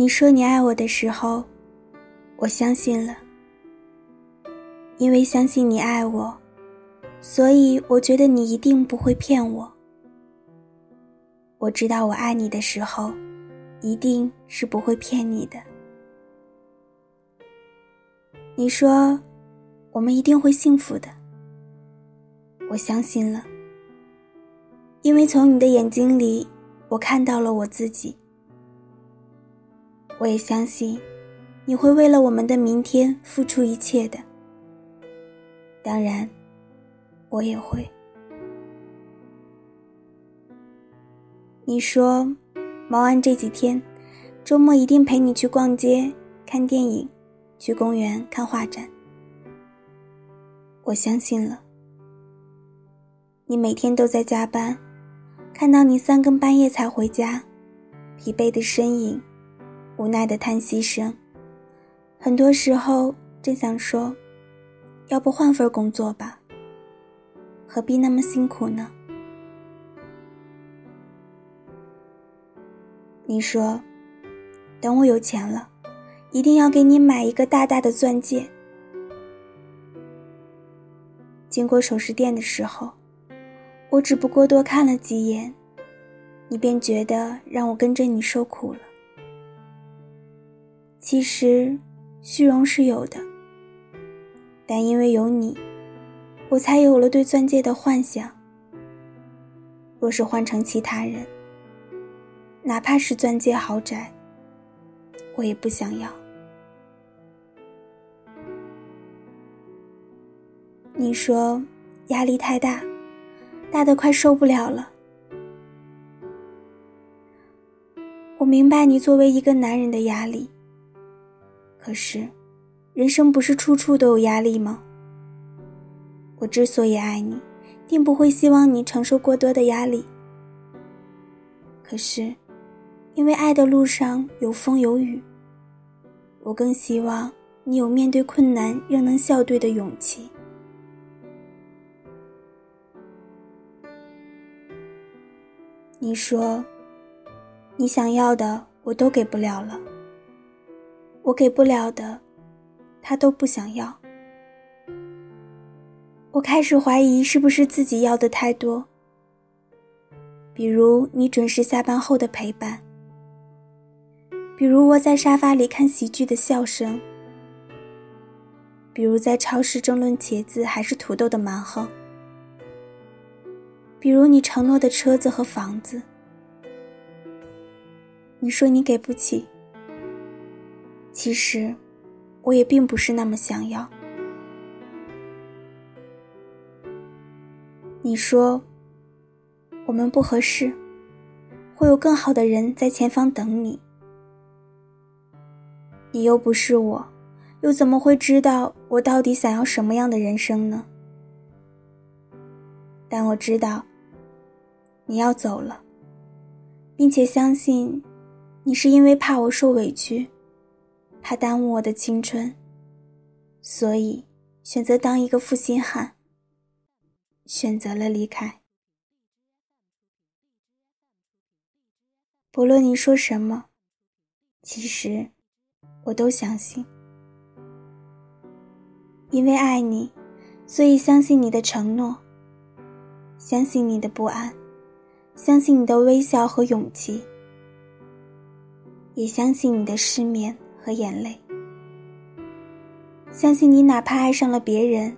你说你爱我的时候，我相信了。因为相信你爱我，所以我觉得你一定不会骗我。我知道我爱你的时候，一定是不会骗你的。你说，我们一定会幸福的。我相信了，因为从你的眼睛里，我看到了我自己。我也相信，你会为了我们的明天付出一切的。当然，我也会。你说，毛安这几天，周末一定陪你去逛街、看电影，去公园看画展。我相信了。你每天都在加班，看到你三更半夜才回家，疲惫的身影。无奈的叹息声，很多时候真想说，要不换份工作吧？何必那么辛苦呢？你说，等我有钱了，一定要给你买一个大大的钻戒。经过首饰店的时候，我只不过多看了几眼，你便觉得让我跟着你受苦了。其实，虚荣是有的，但因为有你，我才有了对钻戒的幻想。若是换成其他人，哪怕是钻戒豪宅，我也不想要。你说压力太大，大的快受不了了。我明白你作为一个男人的压力。可是，人生不是处处都有压力吗？我之所以爱你，定不会希望你承受过多的压力。可是，因为爱的路上有风有雨，我更希望你有面对困难仍能笑对的勇气。你说，你想要的我都给不了了。我给不了的，他都不想要。我开始怀疑是不是自己要的太多。比如你准时下班后的陪伴，比如窝在沙发里看喜剧的笑声，比如在超市争论茄子还是土豆的蛮横，比如你承诺的车子和房子。你说你给不起。其实，我也并不是那么想要。你说我们不合适，会有更好的人在前方等你。你又不是我，又怎么会知道我到底想要什么样的人生呢？但我知道你要走了，并且相信你是因为怕我受委屈。怕耽误我的青春，所以选择当一个负心汉。选择了离开。不论你说什么，其实我都相信。因为爱你，所以相信你的承诺，相信你的不安，相信你的微笑和勇气，也相信你的失眠。和眼泪，相信你，哪怕爱上了别人，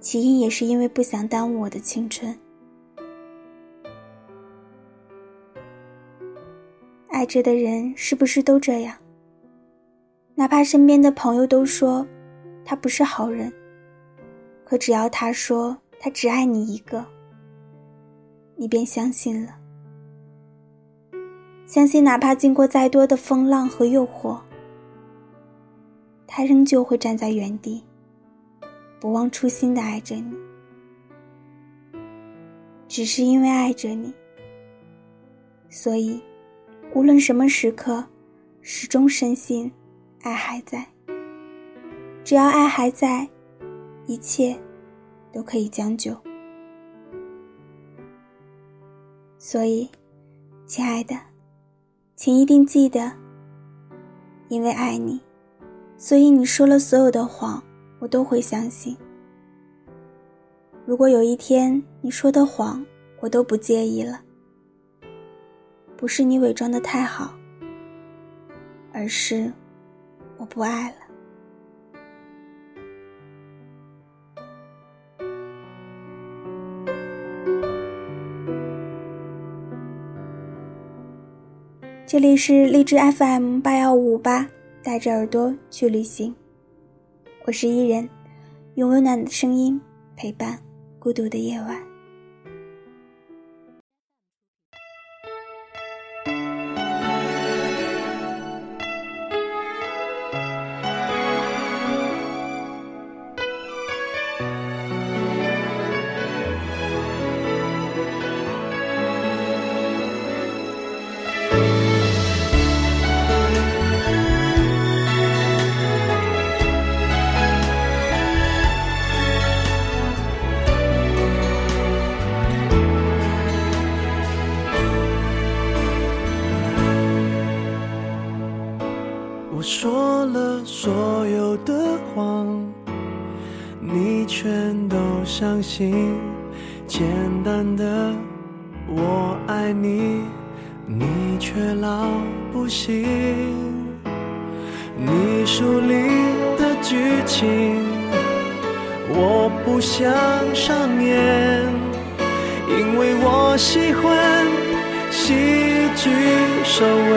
起因也是因为不想耽误我的青春。爱着的人是不是都这样？哪怕身边的朋友都说他不是好人，可只要他说他只爱你一个，你便相信了。相信，哪怕经过再多的风浪和诱惑，他仍旧会站在原地，不忘初心的爱着你。只是因为爱着你，所以无论什么时刻，始终深信爱还在。只要爱还在，一切都可以将就。所以，亲爱的。请一定记得，因为爱你，所以你说了所有的谎，我都会相信。如果有一天你说的谎我都不介意了，不是你伪装的太好，而是我不爱了。这里是荔枝 FM 八幺五八，带着耳朵去旅行。我是伊人，用温暖的声音陪伴孤独的夜晚。全都相信。简单的我爱你，你却老不信。你书里的剧情，我不想上演，因为我喜欢喜剧收尾。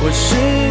我试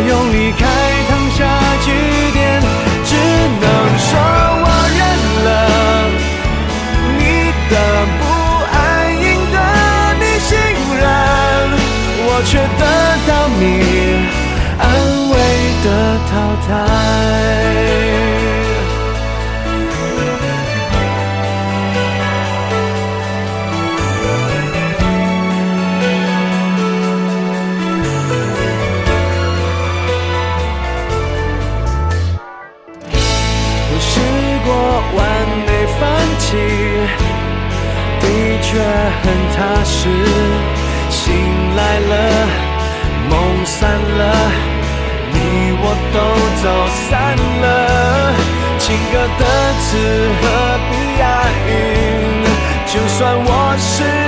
用离开烫下句点，只能说我认了你的不安，赢得你信任，我却得到你安慰的淘汰。情歌的词何必押韵？就算我是